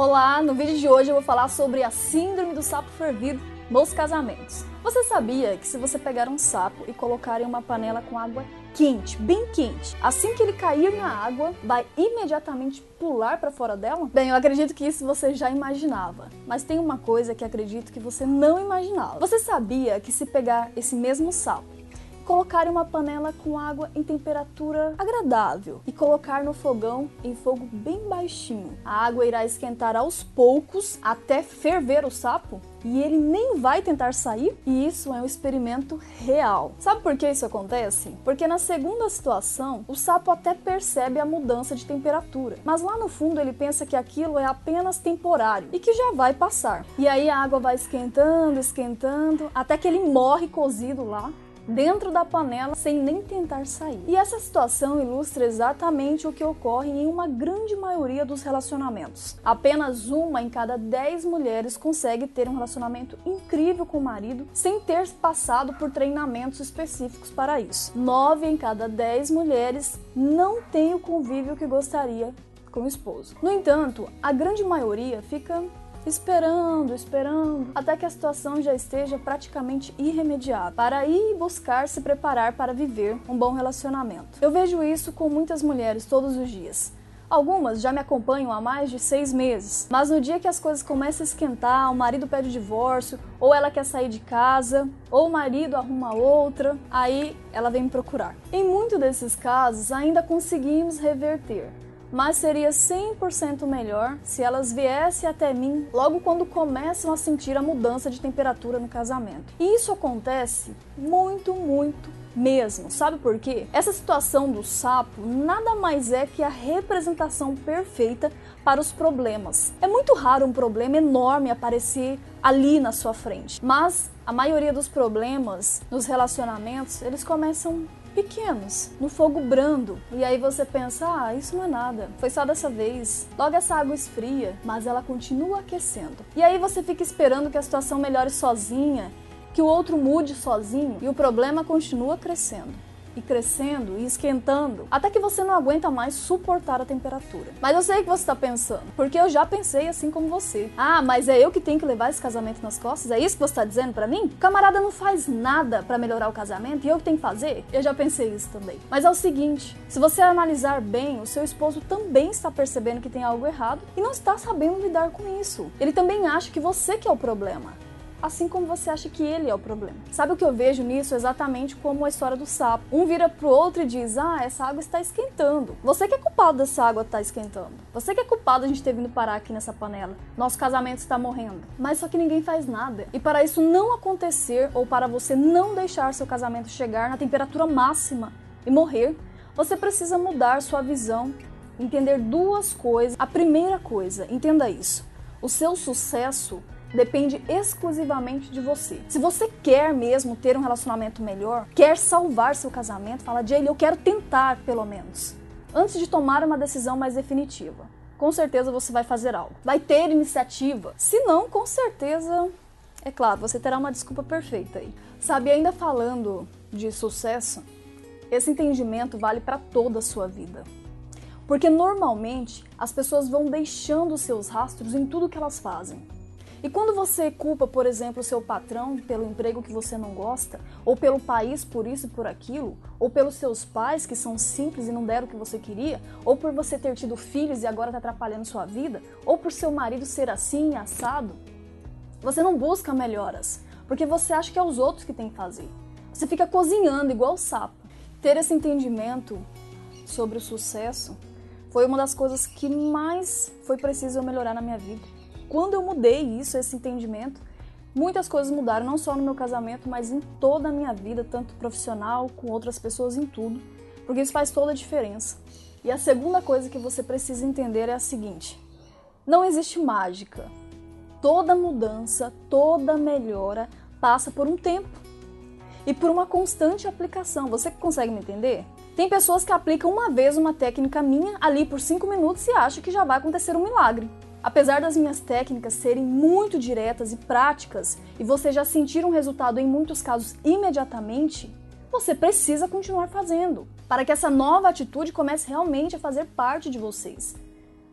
Olá, no vídeo de hoje eu vou falar sobre a síndrome do sapo fervido nos casamentos. Você sabia que se você pegar um sapo e colocar em uma panela com água quente, bem quente, assim que ele cair na água, vai imediatamente pular para fora dela? Bem, eu acredito que isso você já imaginava, mas tem uma coisa que acredito que você não imaginava. Você sabia que se pegar esse mesmo sapo colocar em uma panela com água em temperatura agradável e colocar no fogão em fogo bem baixinho. A água irá esquentar aos poucos até ferver o sapo e ele nem vai tentar sair? E isso é um experimento real. Sabe por que isso acontece? Porque na segunda situação, o sapo até percebe a mudança de temperatura, mas lá no fundo ele pensa que aquilo é apenas temporário e que já vai passar. E aí a água vai esquentando, esquentando, até que ele morre cozido lá dentro da panela sem nem tentar sair. E essa situação ilustra exatamente o que ocorre em uma grande maioria dos relacionamentos. Apenas uma em cada dez mulheres consegue ter um relacionamento incrível com o marido sem ter passado por treinamentos específicos para isso. Nove em cada dez mulheres não tem o convívio que gostaria com o esposo. No entanto, a grande maioria fica esperando, esperando, até que a situação já esteja praticamente irremediável, para ir buscar se preparar para viver um bom relacionamento. Eu vejo isso com muitas mulheres todos os dias. Algumas já me acompanham há mais de seis meses, mas no dia que as coisas começam a esquentar, o marido pede o divórcio, ou ela quer sair de casa, ou o marido arruma outra, aí ela vem me procurar. Em muitos desses casos, ainda conseguimos reverter, mas seria 100% melhor se elas viessem até mim logo quando começam a sentir a mudança de temperatura no casamento. E isso acontece muito, muito mesmo. Sabe por quê? Essa situação do sapo nada mais é que a representação perfeita para os problemas. É muito raro um problema enorme aparecer ali na sua frente, mas a maioria dos problemas nos relacionamentos, eles começam pequenos, no fogo brando. E aí você pensa, ah, isso não é nada, foi só dessa vez. Logo essa água esfria, mas ela continua aquecendo. E aí você fica esperando que a situação melhore sozinha, que o outro mude sozinho e o problema continua crescendo e crescendo e esquentando até que você não aguenta mais suportar a temperatura. Mas eu sei o que você está pensando, porque eu já pensei assim como você. Ah, mas é eu que tenho que levar esse casamento nas costas? É isso que você está dizendo para mim? O camarada não faz nada para melhorar o casamento e eu que tenho que fazer? Eu já pensei isso também. Mas é o seguinte: se você analisar bem, o seu esposo também está percebendo que tem algo errado e não está sabendo lidar com isso. Ele também acha que você que é o problema assim como você acha que ele é o problema. Sabe o que eu vejo nisso? Exatamente como a história do sapo. Um vira pro outro e diz: Ah, essa água está esquentando. Você que é culpado dessa água estar tá esquentando. Você que é culpado de a gente ter vindo parar aqui nessa panela. Nosso casamento está morrendo. Mas só que ninguém faz nada. E para isso não acontecer, ou para você não deixar seu casamento chegar na temperatura máxima e morrer, você precisa mudar sua visão, entender duas coisas. A primeira coisa, entenda isso. O seu sucesso depende exclusivamente de você. Se você quer mesmo ter um relacionamento melhor, quer salvar seu casamento, fala, Jay, eu quero tentar pelo menos, antes de tomar uma decisão mais definitiva. Com certeza você vai fazer algo. Vai ter iniciativa. Se não, com certeza, é claro, você terá uma desculpa perfeita aí. Sabe, ainda falando de sucesso, esse entendimento vale para toda a sua vida. Porque normalmente as pessoas vão deixando seus rastros em tudo que elas fazem. E quando você culpa, por exemplo, seu patrão pelo emprego que você não gosta, ou pelo país por isso e por aquilo, ou pelos seus pais que são simples e não deram o que você queria, ou por você ter tido filhos e agora está atrapalhando sua vida, ou por seu marido ser assim e assado, você não busca melhoras, porque você acha que é os outros que têm que fazer. Você fica cozinhando igual o sapo. Ter esse entendimento sobre o sucesso foi uma das coisas que mais foi preciso eu melhorar na minha vida quando eu mudei isso, esse entendimento, muitas coisas mudaram, não só no meu casamento, mas em toda a minha vida, tanto profissional, com outras pessoas, em tudo, porque isso faz toda a diferença. E a segunda coisa que você precisa entender é a seguinte: não existe mágica. Toda mudança, toda melhora passa por um tempo e por uma constante aplicação. Você consegue me entender? Tem pessoas que aplicam uma vez uma técnica minha ali por 5 minutos e acham que já vai acontecer um milagre. Apesar das minhas técnicas serem muito diretas e práticas e você já sentir um resultado em muitos casos imediatamente, você precisa continuar fazendo para que essa nova atitude comece realmente a fazer parte de vocês,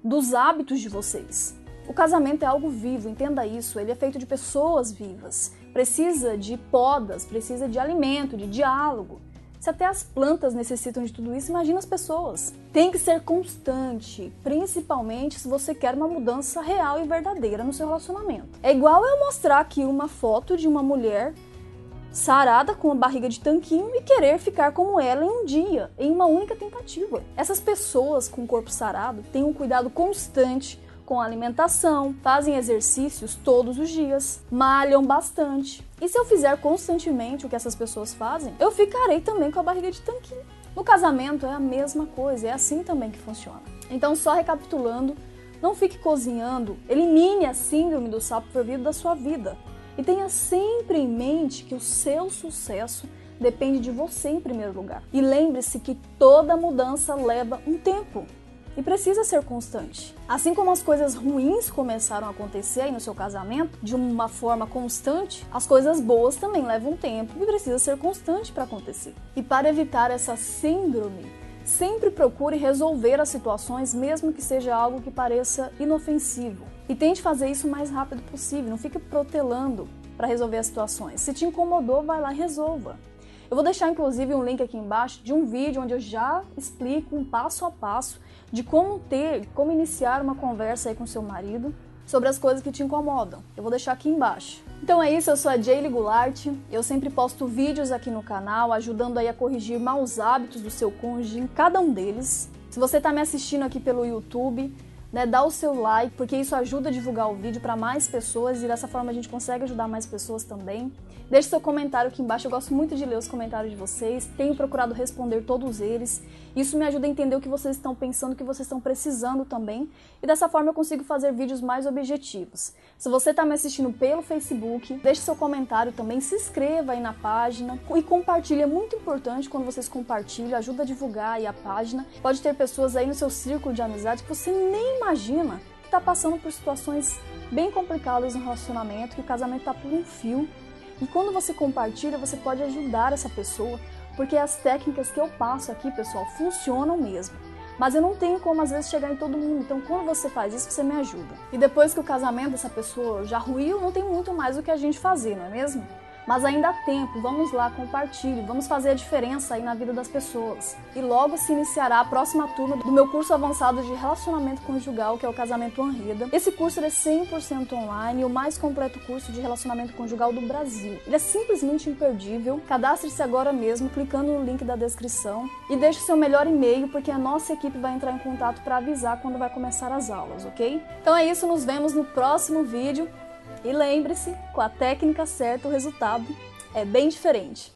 dos hábitos de vocês. O casamento é algo vivo, entenda isso. Ele é feito de pessoas vivas. Precisa de podas, precisa de alimento, de diálogo. Se até as plantas necessitam de tudo isso, imagina as pessoas. Tem que ser constante, principalmente se você quer uma mudança real e verdadeira no seu relacionamento. É igual eu mostrar aqui uma foto de uma mulher sarada com a barriga de tanquinho e querer ficar como ela em um dia, em uma única tentativa. Essas pessoas com o corpo sarado têm um cuidado constante com alimentação, fazem exercícios todos os dias, malham bastante. E se eu fizer constantemente o que essas pessoas fazem, eu ficarei também com a barriga de tanquinho. No casamento é a mesma coisa, é assim também que funciona. Então, só recapitulando, não fique cozinhando, elimine a síndrome do sapo fervido da sua vida. E tenha sempre em mente que o seu sucesso depende de você em primeiro lugar. E lembre-se que toda mudança leva um tempo e precisa ser constante. Assim como as coisas ruins começaram a acontecer aí no seu casamento de uma forma constante, as coisas boas também levam tempo e precisa ser constante para acontecer. E para evitar essa síndrome, sempre procure resolver as situações, mesmo que seja algo que pareça inofensivo. E tente fazer isso o mais rápido possível, não fique protelando para resolver as situações. Se te incomodou, vai lá e resolva. Eu vou deixar inclusive um link aqui embaixo de um vídeo onde eu já explico um passo a passo de como ter, como iniciar uma conversa aí com seu marido sobre as coisas que te incomodam. Eu vou deixar aqui embaixo. Então é isso, eu sou a Jaylee Goulart. Eu sempre posto vídeos aqui no canal ajudando aí a corrigir maus hábitos do seu cônjuge em cada um deles. Se você está me assistindo aqui pelo YouTube, né, dá o seu like, porque isso ajuda a divulgar o vídeo para mais pessoas e dessa forma a gente consegue ajudar mais pessoas também. Deixe seu comentário aqui embaixo, eu gosto muito de ler os comentários de vocês, tenho procurado responder todos eles. Isso me ajuda a entender o que vocês estão pensando, o que vocês estão precisando também, e dessa forma eu consigo fazer vídeos mais objetivos. Se você está me assistindo pelo Facebook, deixe seu comentário também, se inscreva aí na página e compartilhe, é muito importante quando vocês compartilham, ajuda a divulgar aí a página. Pode ter pessoas aí no seu círculo de amizade que você nem imagina que está passando por situações bem complicadas no relacionamento, que o casamento está por um fio e quando você compartilha, você pode ajudar essa pessoa, porque as técnicas que eu passo aqui, pessoal, funcionam mesmo. Mas eu não tenho como às vezes chegar em todo mundo, então quando você faz isso, você me ajuda. E depois que o casamento dessa pessoa já ruiu, não tem muito mais o que a gente fazer, não é mesmo? Mas ainda há tempo, vamos lá, compartilhe, vamos fazer a diferença aí na vida das pessoas. E logo se iniciará a próxima turma do meu curso avançado de relacionamento conjugal, que é o Casamento Anreda. Esse curso é 100% online o mais completo curso de relacionamento conjugal do Brasil. Ele é simplesmente imperdível. Cadastre-se agora mesmo, clicando no link da descrição e deixe seu melhor e-mail, porque a nossa equipe vai entrar em contato para avisar quando vai começar as aulas, ok? Então é isso, nos vemos no próximo vídeo. E lembre-se, com a técnica certa o resultado é bem diferente.